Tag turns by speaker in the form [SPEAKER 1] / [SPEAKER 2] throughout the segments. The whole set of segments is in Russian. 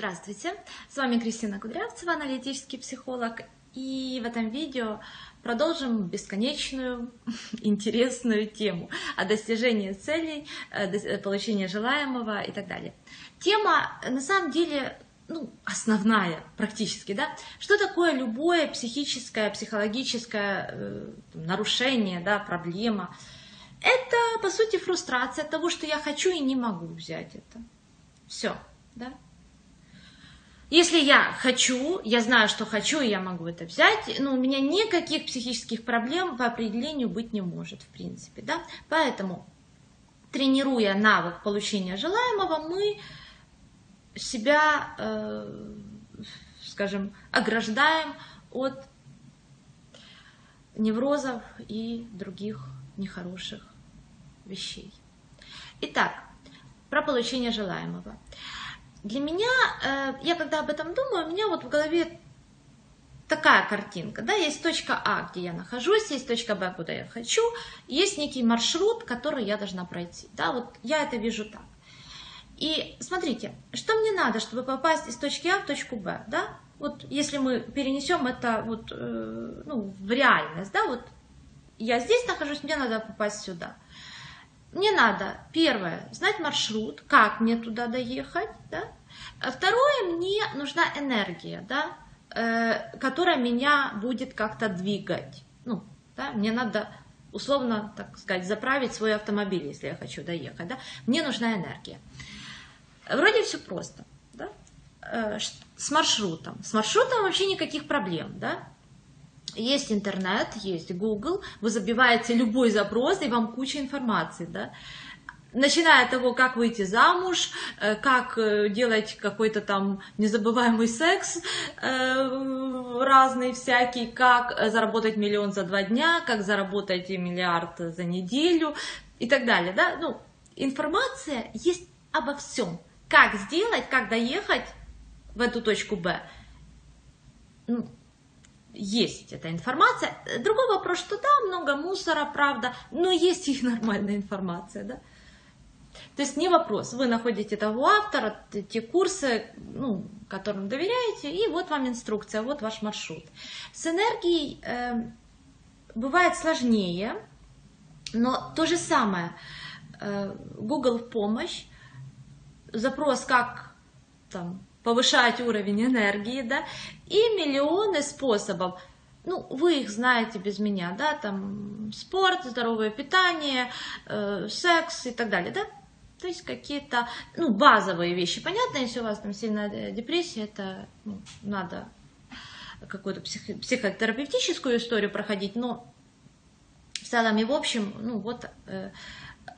[SPEAKER 1] Здравствуйте, с вами Кристина Кудрявцева, аналитический психолог. И в этом видео продолжим бесконечную, интересную тему о достижении целей, э, э, получении желаемого и так далее. Тема, на самом деле, ну, основная практически, да, что такое любое психическое, психологическое э, нарушение, да, проблема. Это, по сути, фрустрация того, что я хочу и не могу взять это. Все, да. Если я хочу, я знаю, что хочу, и я могу это взять, но у меня никаких психических проблем по определению быть не может, в принципе, да. Поэтому, тренируя навык получения желаемого, мы себя, э, скажем, ограждаем от неврозов и других нехороших вещей. Итак, про получение желаемого для меня, э, я когда об этом думаю, у меня вот в голове такая картинка, да, есть точка А, где я нахожусь, есть точка Б, куда я хочу, есть некий маршрут, который я должна пройти, да, вот я это вижу так. И смотрите, что мне надо, чтобы попасть из точки А в точку Б, да, вот если мы перенесем это вот, э, ну, в реальность, да, вот я здесь нахожусь, мне надо попасть сюда. Мне надо, первое, знать маршрут, как мне туда доехать, да? Второе, мне нужна энергия, да, э, которая меня будет как-то двигать. Ну, да, мне надо условно, так сказать, заправить свой автомобиль, если я хочу доехать, да? Мне нужна энергия. Вроде все просто, да? Э, с маршрутом. С маршрутом вообще никаких проблем, да? Есть интернет, есть Google, вы забиваете любой запрос, и вам куча информации, да. Начиная от того, как выйти замуж, э, как э, делать какой-то там незабываемый секс э, разный всякий, как заработать миллион за два дня, как заработать миллиард за неделю и так далее, да. Ну, информация есть обо всем. Как сделать, как доехать в эту точку Б. Ну, есть эта информация. Другой вопрос, что да, много мусора, правда, но есть и нормальная информация, да. То есть не вопрос, вы находите того автора, те курсы, ну, которым доверяете, и вот вам инструкция, вот ваш маршрут. С энергией э, бывает сложнее, но то же самое. Э, Google в помощь, запрос, как там, повышать уровень энергии, да, и миллионы способов. Ну, вы их знаете без меня, да, там спорт, здоровое питание, э, секс и так далее, да. То есть какие-то, ну, базовые вещи. Понятно, если у вас там сильная депрессия, это ну, надо какую-то психо- психотерапевтическую историю проходить, но в целом и в общем, ну, вот э,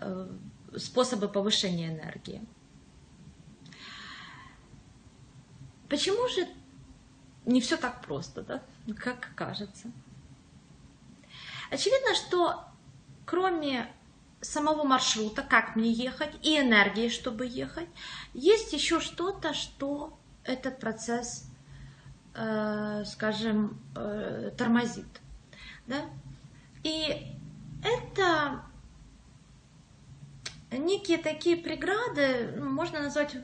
[SPEAKER 1] э, способы повышения энергии. Почему же не все так просто, да, как кажется? Очевидно, что кроме самого маршрута, как мне ехать, и энергии, чтобы ехать, есть еще что-то, что этот процесс, э, скажем, э, тормозит. Да? И это некие такие преграды, ну, можно назвать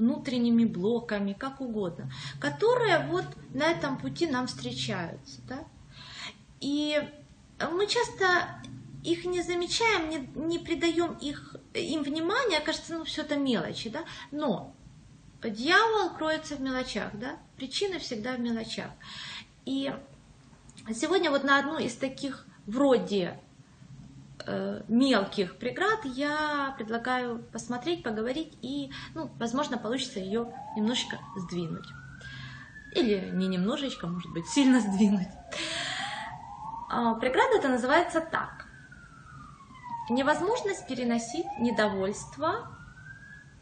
[SPEAKER 1] внутренними блоками, как угодно, которые вот на этом пути нам встречаются. Да? И мы часто их не замечаем, не, не придаем их, им внимания, кажется, ну все это мелочи, да? но дьявол кроется в мелочах, да? причина всегда в мелочах. И сегодня вот на одну из таких вроде мелких преград я предлагаю посмотреть, поговорить и, ну, возможно, получится ее немножечко сдвинуть. Или не немножечко, может быть, сильно сдвинуть. А, преграда это называется так. Невозможность переносить недовольство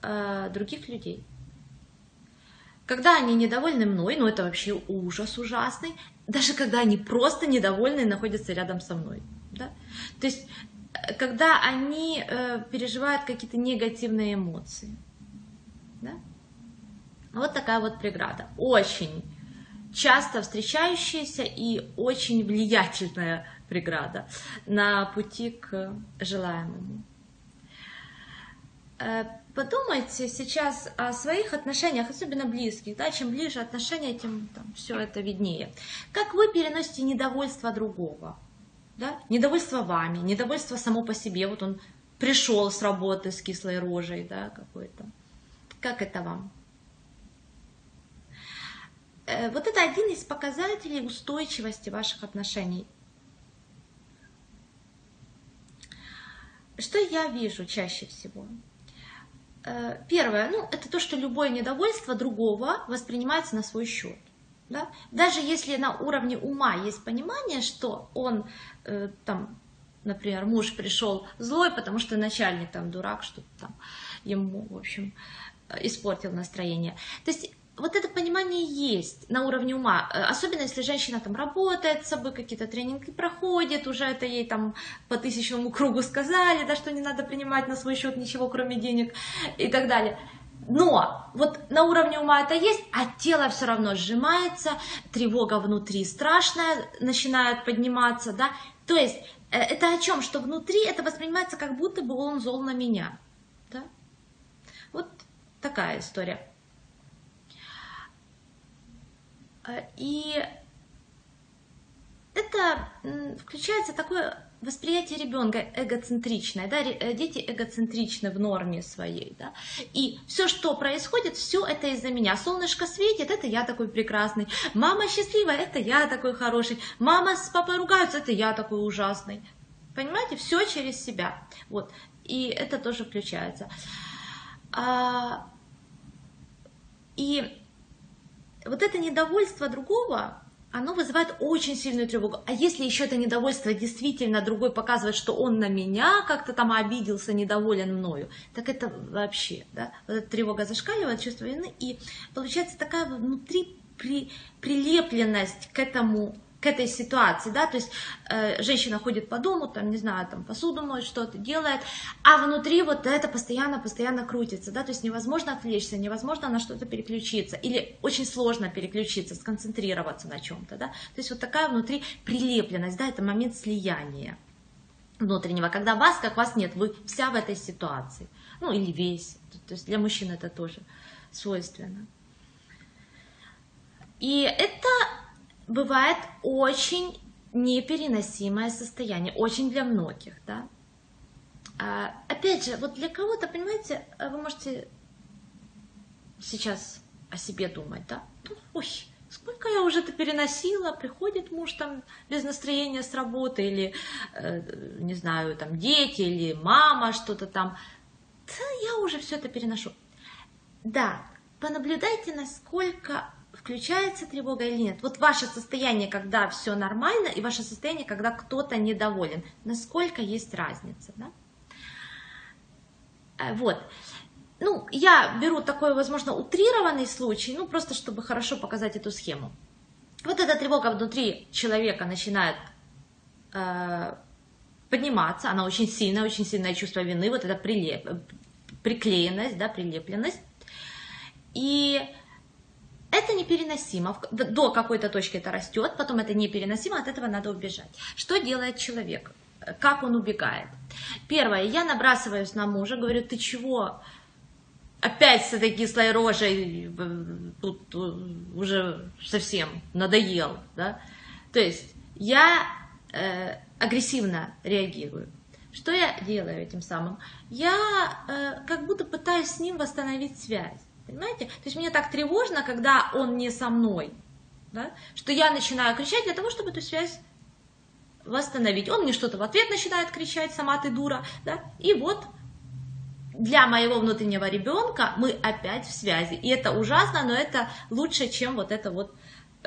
[SPEAKER 1] э, других людей. Когда они недовольны мной, ну это вообще ужас ужасный, даже когда они просто недовольны и находятся рядом со мной. То есть, э, когда они э, переживают какие-то негативные эмоции. Да? Вот такая вот преграда. Очень часто встречающаяся и очень влиятельная преграда на пути к желаемому. Э, подумайте сейчас о своих отношениях, особенно близких, да, чем ближе отношения, тем там, все это виднее. Как вы переносите недовольство другого, да? недовольство вами, недовольство само по себе, вот он пришел с работы с кислой рожей, да, какой-то. Как это вам? Э, вот это один из показателей устойчивости ваших отношений. Что я вижу чаще всего? Э, первое, ну, это то, что любое недовольство другого воспринимается на свой счет. Да? Даже если на уровне ума есть понимание, что он э, там, например, муж пришел злой, потому что начальник там дурак, что-то там ему, в общем, э, испортил настроение. То есть вот это понимание есть на уровне ума, э, особенно если женщина там работает с собой, какие-то тренинги проходит, уже это ей там по тысячному кругу сказали, да, что не надо принимать на свой счет ничего, кроме денег и так далее. Но вот на уровне ума это есть, а тело все равно сжимается, тревога внутри страшная начинает подниматься, да. То есть э, это о чем? Что внутри это воспринимается как будто бы он зол на меня, да. Вот такая история. Э, и это включается такое восприятие ребенка эгоцентричное, да, э, дети эгоцентричны в норме своей, да, и все, что происходит, все это из-за меня. Солнышко светит, это я такой прекрасный. Мама счастливая, это я такой хороший. Мама с папой ругаются, это я такой ужасный. Понимаете, все через себя. Вот. И это тоже включается. А, и вот это недовольство другого, оно вызывает очень сильную тревогу. А если еще это недовольство действительно другой показывает, что он на меня как-то там обиделся, недоволен мною, так это вообще, да, вот эта тревога зашкаливает, чувство вины, и получается такая внутри при, прилепленность к этому к этой ситуации, да, то есть э, женщина ходит по дому, там, не знаю, там, посуду моет, что-то делает, а внутри вот это постоянно-постоянно крутится, да, то есть невозможно отвлечься, невозможно на что-то переключиться, или очень сложно переключиться, сконцентрироваться на чем-то, да, то есть вот такая внутри прилепленность, да, это момент слияния внутреннего, когда вас, как вас нет, вы вся в этой ситуации, ну, или весь, то есть для мужчин это тоже свойственно. И это бывает очень непереносимое состояние, очень для многих, да. А, опять же, вот для кого-то, понимаете, вы можете сейчас о себе думать, да, ну, ой, сколько я уже это переносила, приходит муж там без настроения с работы, или, э, не знаю, там дети, или мама что-то там, да, я уже все это переношу. Да, понаблюдайте, насколько включается тревога или нет. Вот ваше состояние, когда все нормально, и ваше состояние, когда кто-то недоволен. Насколько есть разница, да? Э, вот. Ну, я беру такой, возможно, утрированный случай, ну, просто чтобы хорошо показать эту схему. Вот эта тревога внутри человека начинает э, подниматься, она очень сильная, очень сильное чувство вины, вот эта прилеп, приклеенность, да, прилепленность. И это непереносимо. До какой-то точки это растет, потом это непереносимо, от этого надо убежать. Что делает человек? Как он убегает? Первое, я набрасываюсь на мужа, говорю, ты чего? Опять с этой кислой рожей тут уже совсем надоел, да? То есть я э, агрессивно реагирую. Что я делаю этим самым? Я э, как будто пытаюсь с ним восстановить связь. Понимаете? То есть мне так тревожно, когда он не со мной, да? что я начинаю кричать для того, чтобы эту связь восстановить. Он мне что-то в ответ начинает кричать, сама ты дура, да? И вот для моего внутреннего ребенка мы опять в связи. И это ужасно, но это лучше, чем вот это вот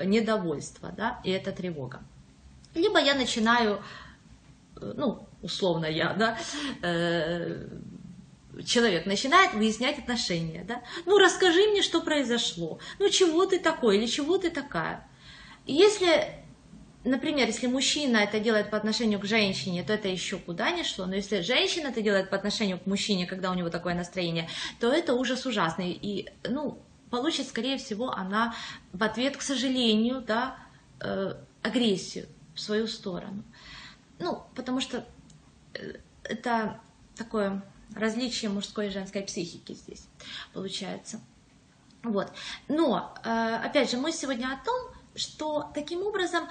[SPEAKER 1] недовольство, да, и эта тревога. Либо я начинаю, э, ну, условно я, да, э, человек начинает выяснять отношения, да, ну расскажи мне, что произошло, ну чего ты такой или чего ты такая. Если, например, если мужчина это делает по отношению к женщине, то это еще куда ни шло, но если женщина это делает по отношению к мужчине, когда у него такое настроение, то это ужас ужасный, и, ну, получит, скорее всего, она в ответ, к сожалению, да, э, агрессию в свою сторону. Ну, потому что э, это такое различие мужской и женской психики здесь получается. Вот. Но, э, опять же, мы сегодня о том, что таким образом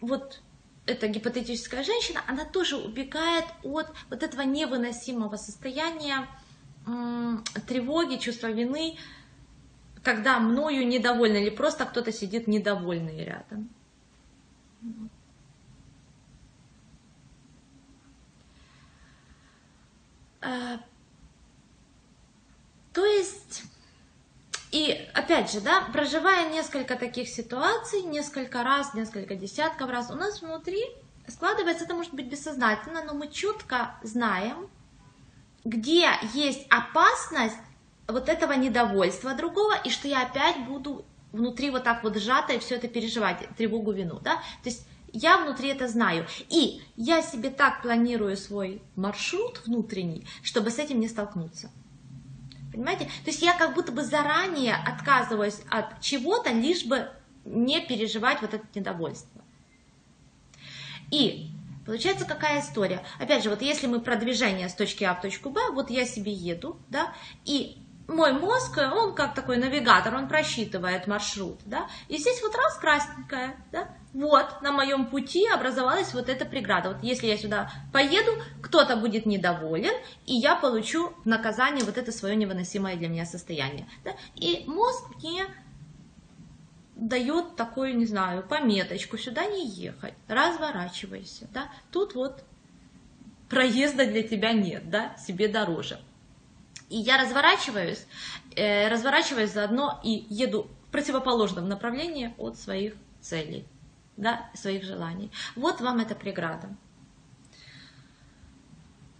[SPEAKER 1] вот эта гипотетическая женщина, она тоже убегает от вот этого невыносимого состояния тревоги, чувства вины, когда мною недовольны, или просто кто-то сидит недовольный рядом. А, то есть, и опять же, да, проживая несколько таких ситуаций, несколько раз, несколько десятков раз, у нас внутри складывается, это может быть бессознательно, но мы четко знаем, где есть опасность вот этого недовольства другого, и что я опять буду внутри вот так вот сжато и все это переживать, тревогу, вину, да, то есть я внутри это знаю. И я себе так планирую свой маршрут внутренний, чтобы с этим не столкнуться. Понимаете? То есть я как будто бы заранее отказываюсь от чего-то, лишь бы не переживать вот это недовольство. И получается какая история? Опять же, вот если мы продвижение с точки А в точку Б, вот я себе еду, да, и мой мозг, он как такой навигатор, он просчитывает маршрут, да, и здесь вот раз красненькая, да, вот, на моем пути образовалась вот эта преграда. Вот если я сюда поеду, кто-то будет недоволен, и я получу наказание вот это свое невыносимое для меня состояние. Да? И мозг мне дает такую, не знаю, пометочку, сюда не ехать, разворачивайся, да, тут вот проезда для тебя нет, да, себе дороже. И я разворачиваюсь, э, разворачиваюсь заодно и еду в противоположном направлении от своих целей да, своих желаний. Вот вам эта преграда.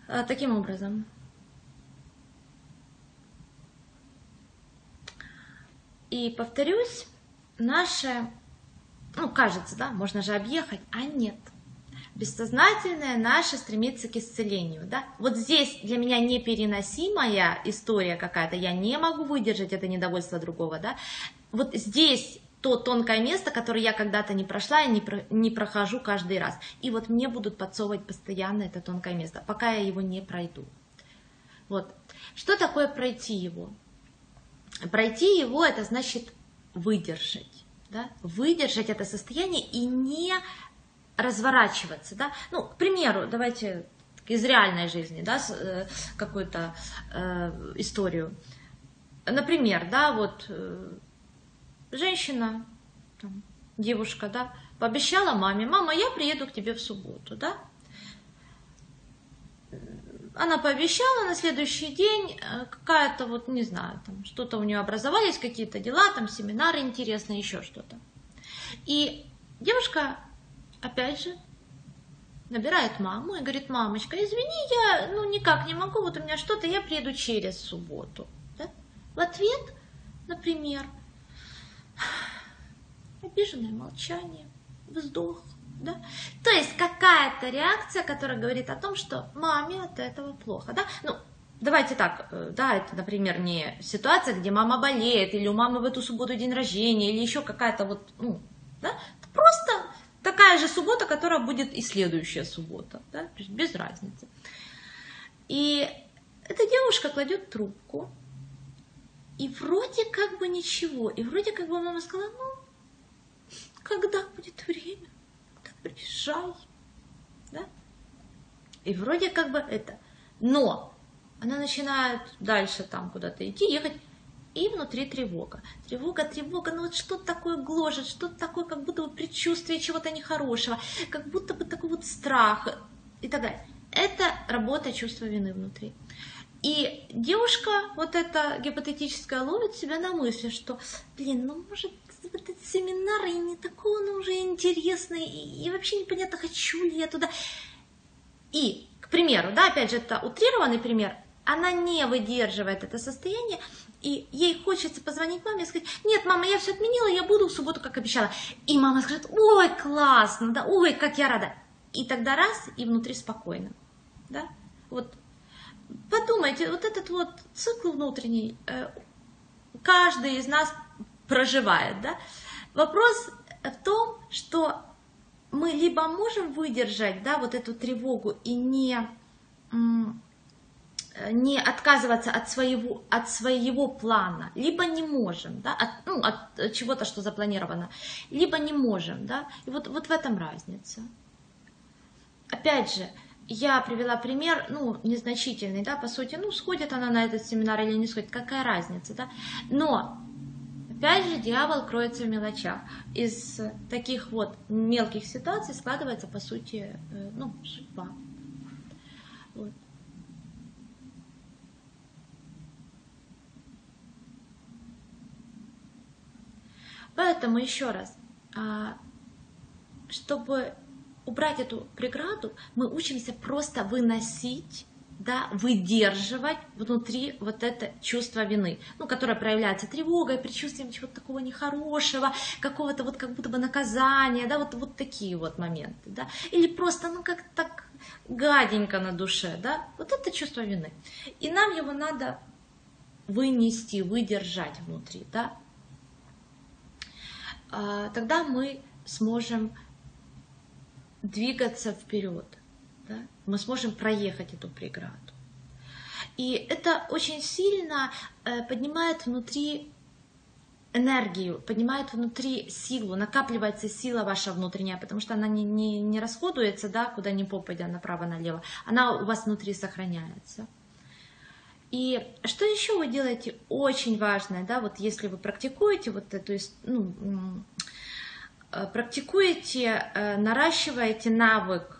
[SPEAKER 1] А, таким образом, и повторюсь, наше, ну, кажется, да, можно же объехать, а нет. Бессознательное наше стремится к исцелению, да. Вот здесь для меня непереносимая история какая-то, я не могу выдержать это недовольство другого, да. Вот здесь то тонкое место, которое я когда-то не прошла и не, про, не прохожу каждый раз. И вот мне будут подсовывать постоянно это тонкое место, пока я его не пройду. Вот. Что такое пройти его? Пройти его это значит выдержать. Да? Выдержать это состояние и не разворачиваться. Да? Ну, к примеру, давайте из реальной жизни, да, э, какую-то э, историю. Например, да, вот э, женщина, там, девушка, да, пообещала маме, мама, я приеду к тебе в субботу, да. Она пообещала на следующий день, э, какая-то вот, не знаю, там что-то у нее образовались, какие-то дела, там семинары интересные, еще что-то. И девушка, опять же, набирает маму и говорит, мамочка, извини, я ну никак не могу, вот у меня что-то, я приеду через субботу. Да? В ответ, например, обиженное молчание, вздох, да? То есть какая-то реакция, которая говорит о том, что маме от этого плохо, да? Ну, давайте так, э, да, это, например, не ситуация, где мама болеет, или у мамы в эту субботу день рождения, или еще какая-то вот, ну, да? Просто такая же суббота, которая будет и следующая суббота, да? То есть без разницы. И эта девушка кладет трубку, и вроде как бы ничего. И вроде как бы мама сказала, ну, когда будет время, тогда приезжай. Да? И вроде как бы это. Но она начинает дальше там куда-то идти, ехать, и внутри тревога. Тревога, тревога, ну вот что-то такое гложет, что-то такое, как будто бы предчувствие чего-то нехорошего, как будто бы такой вот страх и так далее. Это работа чувства вины внутри. И девушка, вот эта гипотетическая, ловит себя на мысли, что, блин, ну может этот семинар и не такой он уже интересный, и, и вообще непонятно, хочу ли я туда. И, к примеру, да, опять же, это утрированный пример, она не выдерживает это состояние, и ей хочется позвонить маме и сказать, нет, мама, я все отменила, я буду в субботу, как обещала. И мама скажет, ой, классно, да, ой, как я рада. И тогда раз, и внутри спокойно, да. Вот подумайте, вот этот вот цикл внутренний, э, каждый из нас проживает, да? Вопрос в том, что мы либо можем выдержать, да, вот эту тревогу и не, э, не отказываться от своего, от своего плана, либо не можем, да, от, ну, от чего-то, что запланировано, либо не можем, да, и вот, вот в этом разница. Опять же, я привела пример, ну, незначительный, да, по сути, ну, сходит она на этот семинар или не сходит, какая разница, да, но Опять же, дьявол кроется в мелочах. Из таких вот мелких ситуаций складывается, по сути, э, ну, судьба. Вот. Поэтому еще раз, а, чтобы убрать эту преграду, мы учимся просто выносить да, выдерживать внутри вот это чувство вины, ну, которое проявляется тревогой, предчувствием чего-то такого нехорошего, какого-то вот как будто бы наказания, да, вот, вот такие вот моменты, да, или просто, ну, как так гаденько на душе, да, вот это чувство вины. И нам его надо вынести, выдержать внутри, да, а, тогда мы сможем двигаться вперед да, мы сможем проехать эту преграду. И это очень сильно э, поднимает внутри энергию, поднимает внутри силу, накапливается сила ваша внутренняя, потому что она не, не, не расходуется, да, куда ни попадя, направо-налево, она у вас внутри сохраняется. И что еще вы делаете очень важное, да, вот если вы практикуете вот эту, ну, практикуете, э, наращиваете навык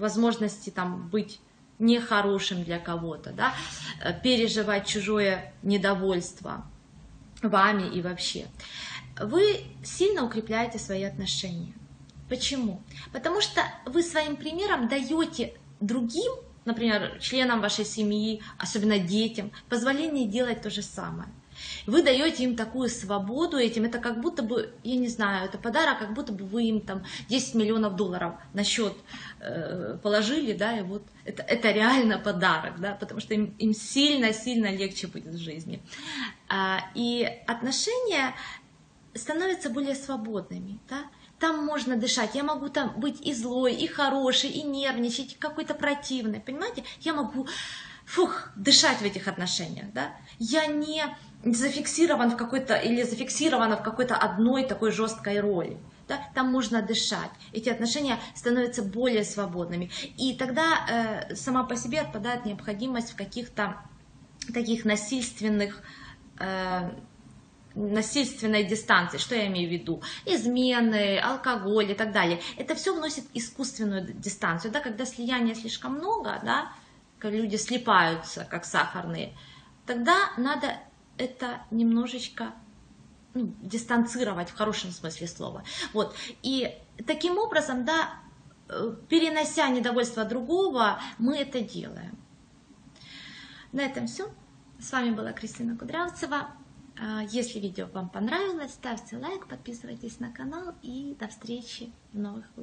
[SPEAKER 1] возможности там быть нехорошим для кого-то, да, э, переживать чужое недовольство вами и вообще. Вы сильно укрепляете свои отношения. Почему? Потому что вы своим примером даете другим, например, членам вашей семьи, особенно детям, позволение делать то же самое. Вы даете им такую свободу этим, это как будто бы, я не знаю, это подарок, как будто бы вы им там 10 миллионов долларов на счет э, положили, да, и вот это, это реально подарок, да, потому что им, им сильно-сильно легче будет в жизни. А, и отношения становятся более свободными, да, там можно дышать, я могу там быть и злой, и хороший, и нервничать, и какой-то противный, понимаете? Я могу, фух, дышать в этих отношениях, да? Я не зафиксирован в какой-то или зафиксирована в какой-то одной такой жесткой роли. Да, там можно дышать, эти отношения становятся более свободными. И тогда э, сама по себе отпадает необходимость в каких-то таких насильственных э, насильственной дистанции, что я имею в виду, измены, алкоголь и так далее. Это все вносит искусственную дистанцию, да, когда слияния слишком много, да, когда люди слипаются, как сахарные, тогда надо это немножечко ну, дистанцировать в хорошем смысле слова. Вот. И таким образом, да, э, перенося недовольство другого, мы это делаем. На этом все. С вами была Кристина Кудрявцева. А, если видео вам понравилось, ставьте лайк, подписывайтесь на канал и до встречи в новых выпусках.